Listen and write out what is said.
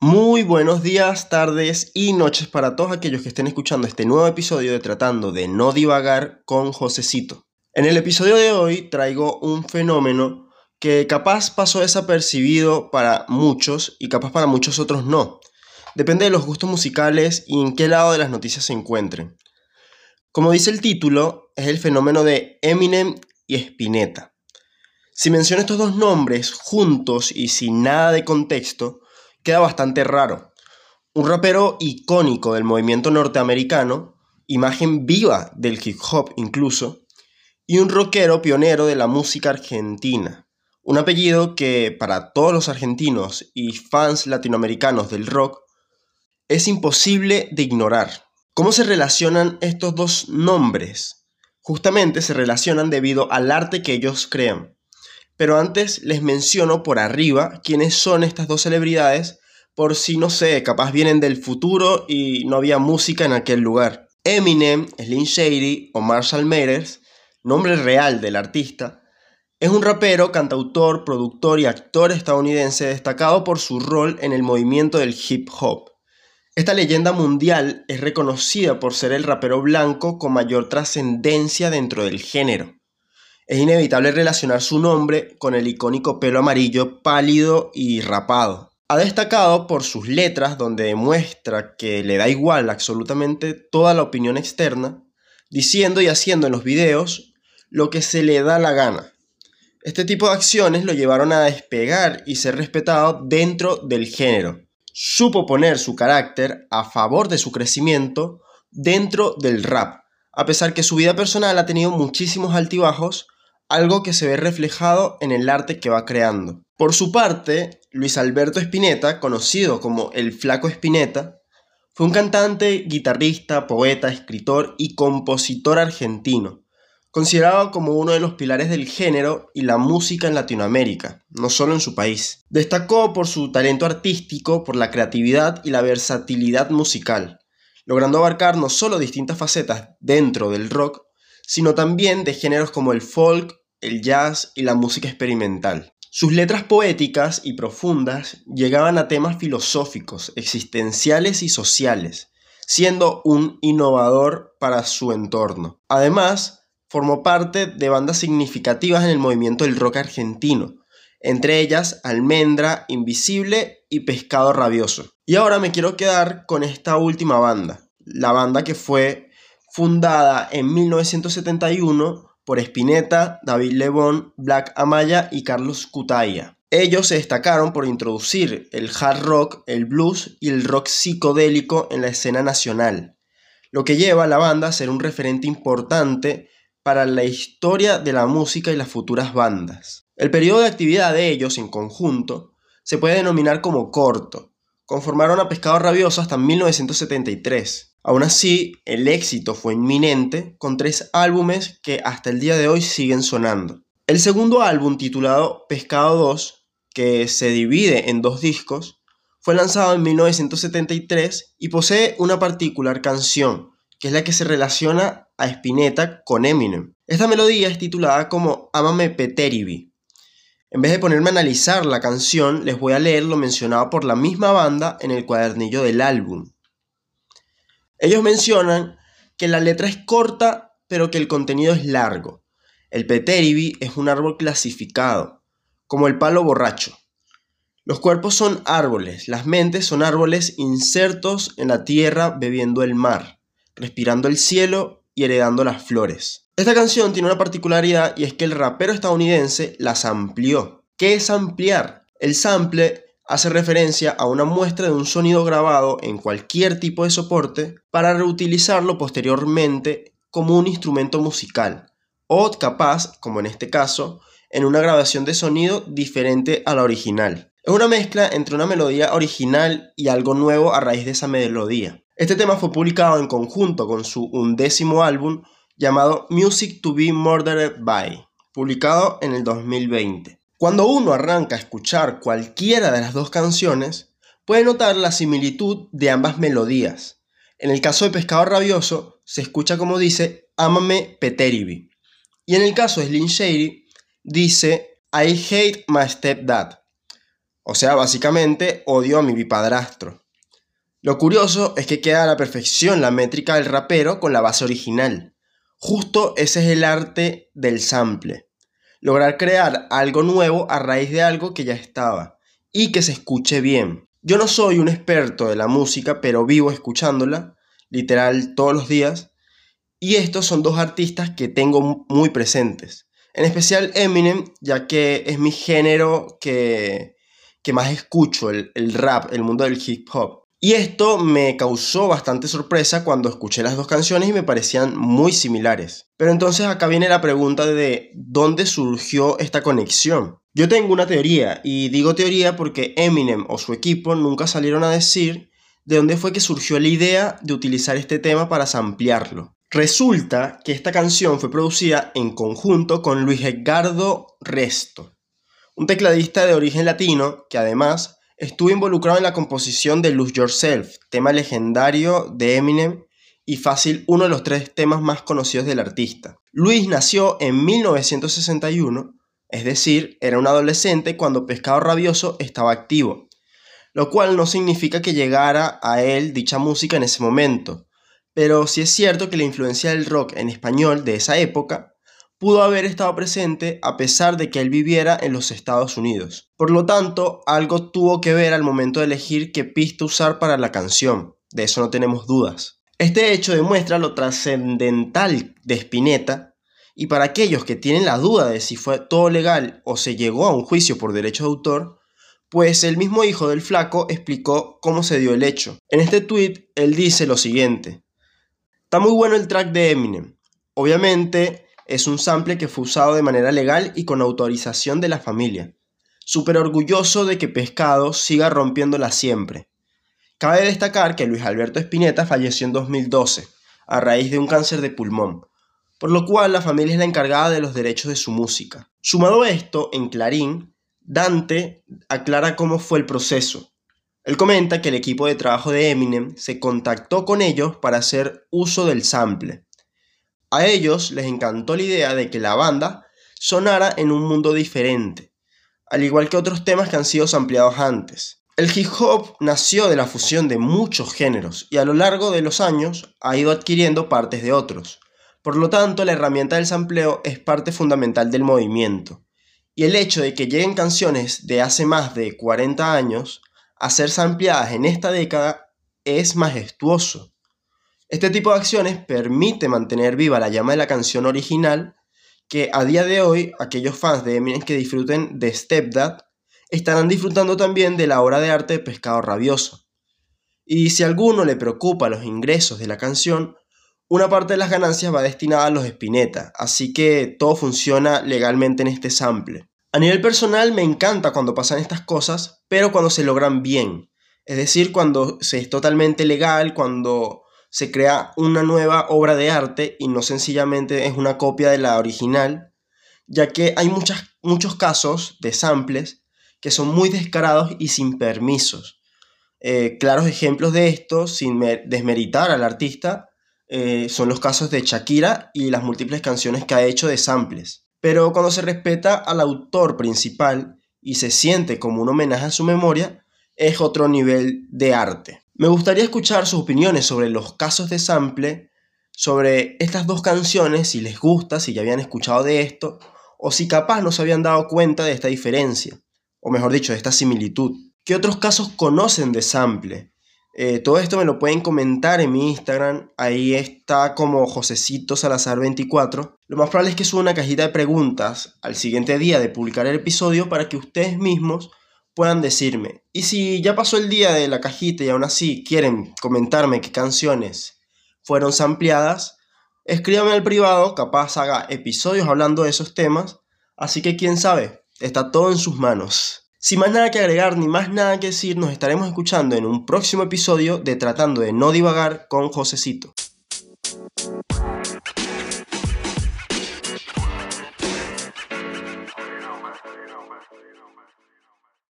Muy buenos días, tardes y noches para todos aquellos que estén escuchando este nuevo episodio de Tratando de No Divagar con Josecito. En el episodio de hoy traigo un fenómeno que capaz pasó desapercibido para muchos y capaz para muchos otros no. Depende de los gustos musicales y en qué lado de las noticias se encuentren. Como dice el título, es el fenómeno de Eminem y Spinetta. Si menciono estos dos nombres juntos y sin nada de contexto, queda bastante raro. Un rapero icónico del movimiento norteamericano, imagen viva del hip hop incluso, y un rockero pionero de la música argentina. Un apellido que para todos los argentinos y fans latinoamericanos del rock es imposible de ignorar. ¿Cómo se relacionan estos dos nombres? Justamente se relacionan debido al arte que ellos crean. Pero antes les menciono por arriba quiénes son estas dos celebridades, por si no sé, capaz vienen del futuro y no había música en aquel lugar. Eminem, Slim Shady o Marshall Mathers, nombre real del artista, es un rapero, cantautor, productor y actor estadounidense destacado por su rol en el movimiento del hip hop. Esta leyenda mundial es reconocida por ser el rapero blanco con mayor trascendencia dentro del género es inevitable relacionar su nombre con el icónico pelo amarillo pálido y rapado. Ha destacado por sus letras donde demuestra que le da igual absolutamente toda la opinión externa, diciendo y haciendo en los videos lo que se le da la gana. Este tipo de acciones lo llevaron a despegar y ser respetado dentro del género. Supo poner su carácter a favor de su crecimiento dentro del rap, a pesar que su vida personal ha tenido muchísimos altibajos algo que se ve reflejado en el arte que va creando. Por su parte, Luis Alberto Spinetta, conocido como el Flaco Spinetta, fue un cantante, guitarrista, poeta, escritor y compositor argentino, considerado como uno de los pilares del género y la música en Latinoamérica, no solo en su país. Destacó por su talento artístico, por la creatividad y la versatilidad musical, logrando abarcar no solo distintas facetas dentro del rock, sino también de géneros como el folk, el jazz y la música experimental. Sus letras poéticas y profundas llegaban a temas filosóficos, existenciales y sociales, siendo un innovador para su entorno. Además, formó parte de bandas significativas en el movimiento del rock argentino, entre ellas Almendra, Invisible y Pescado Rabioso. Y ahora me quiero quedar con esta última banda, la banda que fue fundada en 1971 por Spinetta, David Lebón, Black Amaya y Carlos Cutaya. Ellos se destacaron por introducir el hard rock, el blues y el rock psicodélico en la escena nacional, lo que lleva a la banda a ser un referente importante para la historia de la música y las futuras bandas. El periodo de actividad de ellos en conjunto se puede denominar como corto. Conformaron a Pescado Rabioso hasta 1973. Aún así, el éxito fue inminente con tres álbumes que hasta el día de hoy siguen sonando. El segundo álbum, titulado Pescado 2, que se divide en dos discos, fue lanzado en 1973 y posee una particular canción, que es la que se relaciona a Spinetta con Eminem. Esta melodía es titulada como Amame Peteribi. En vez de ponerme a analizar la canción, les voy a leer lo mencionado por la misma banda en el cuadernillo del álbum. Ellos mencionan que la letra es corta, pero que el contenido es largo. El peteribi es un árbol clasificado, como el palo borracho. Los cuerpos son árboles, las mentes son árboles insertos en la tierra bebiendo el mar, respirando el cielo y heredando las flores. Esta canción tiene una particularidad y es que el rapero estadounidense las amplió. ¿Qué es ampliar? El sample hace referencia a una muestra de un sonido grabado en cualquier tipo de soporte para reutilizarlo posteriormente como un instrumento musical o capaz, como en este caso, en una grabación de sonido diferente a la original. Es una mezcla entre una melodía original y algo nuevo a raíz de esa melodía. Este tema fue publicado en conjunto con su undécimo álbum llamado Music to be Murdered by, publicado en el 2020. Cuando uno arranca a escuchar cualquiera de las dos canciones, puede notar la similitud de ambas melodías. En el caso de Pescado Rabioso, se escucha como dice Ámame Peteribi. Y en el caso de Slim Shady, dice I hate my stepdad. O sea, básicamente odio a mi bipadrastro. Lo curioso es que queda a la perfección la métrica del rapero con la base original. Justo ese es el arte del sample. Lograr crear algo nuevo a raíz de algo que ya estaba y que se escuche bien. Yo no soy un experto de la música, pero vivo escuchándola, literal todos los días, y estos son dos artistas que tengo muy presentes. En especial Eminem, ya que es mi género que, que más escucho, el, el rap, el mundo del hip hop. Y esto me causó bastante sorpresa cuando escuché las dos canciones y me parecían muy similares. Pero entonces acá viene la pregunta de dónde surgió esta conexión. Yo tengo una teoría, y digo teoría porque Eminem o su equipo nunca salieron a decir de dónde fue que surgió la idea de utilizar este tema para samplearlo. Resulta que esta canción fue producida en conjunto con Luis Edgardo Resto, un tecladista de origen latino que además estuvo involucrado en la composición de Lose Yourself, tema legendario de Eminem y fácil uno de los tres temas más conocidos del artista. Luis nació en 1961, es decir, era un adolescente cuando Pescado Rabioso estaba activo, lo cual no significa que llegara a él dicha música en ese momento, pero sí es cierto que la influencia del rock en español de esa época pudo haber estado presente a pesar de que él viviera en los Estados Unidos. Por lo tanto, algo tuvo que ver al momento de elegir qué pista usar para la canción, de eso no tenemos dudas. Este hecho demuestra lo trascendental de Spinetta y para aquellos que tienen la duda de si fue todo legal o se llegó a un juicio por derecho de autor, pues el mismo hijo del flaco explicó cómo se dio el hecho. En este tweet él dice lo siguiente: Está muy bueno el track de Eminem. Obviamente es un sample que fue usado de manera legal y con autorización de la familia. Súper orgulloso de que Pescado siga rompiéndola siempre. Cabe destacar que Luis Alberto Spinetta falleció en 2012 a raíz de un cáncer de pulmón, por lo cual la familia es la encargada de los derechos de su música. Sumado a esto, en Clarín, Dante aclara cómo fue el proceso, él comenta que el equipo de trabajo de Eminem se contactó con ellos para hacer uso del sample. A ellos les encantó la idea de que la banda sonara en un mundo diferente, al igual que otros temas que han sido sampleados antes. El hip hop nació de la fusión de muchos géneros y a lo largo de los años ha ido adquiriendo partes de otros. Por lo tanto, la herramienta del sampleo es parte fundamental del movimiento. Y el hecho de que lleguen canciones de hace más de 40 años a ser sampleadas en esta década es majestuoso. Este tipo de acciones permite mantener viva la llama de la canción original que a día de hoy aquellos fans de Eminem que disfruten de Stepdad estarán disfrutando también de la obra de arte Pescado Rabioso. Y si a alguno le preocupa los ingresos de la canción, una parte de las ganancias va destinada a los Spinetta, así que todo funciona legalmente en este sample. A nivel personal me encanta cuando pasan estas cosas, pero cuando se logran bien. Es decir, cuando se es totalmente legal, cuando se crea una nueva obra de arte y no sencillamente es una copia de la original, ya que hay muchos casos de samples que son muy descarados y sin permisos. Eh, claros ejemplos de esto, sin desmeritar al artista, eh, son los casos de Shakira y las múltiples canciones que ha hecho de samples. Pero cuando se respeta al autor principal y se siente como un homenaje a su memoria, es otro nivel de arte. Me gustaría escuchar sus opiniones sobre los casos de sample, sobre estas dos canciones, si les gusta, si ya habían escuchado de esto, o si capaz no se habían dado cuenta de esta diferencia, o mejor dicho, de esta similitud. ¿Qué otros casos conocen de sample? Eh, todo esto me lo pueden comentar en mi Instagram. Ahí está como Josecito Salazar 24. Lo más probable es que suba una cajita de preguntas al siguiente día de publicar el episodio para que ustedes mismos puedan decirme. Y si ya pasó el día de la cajita y aún así quieren comentarme qué canciones fueron sampleadas, escríbanme al privado, capaz haga episodios hablando de esos temas. Así que quién sabe, está todo en sus manos. Sin más nada que agregar ni más nada que decir, nos estaremos escuchando en un próximo episodio de Tratando de no divagar con Josecito.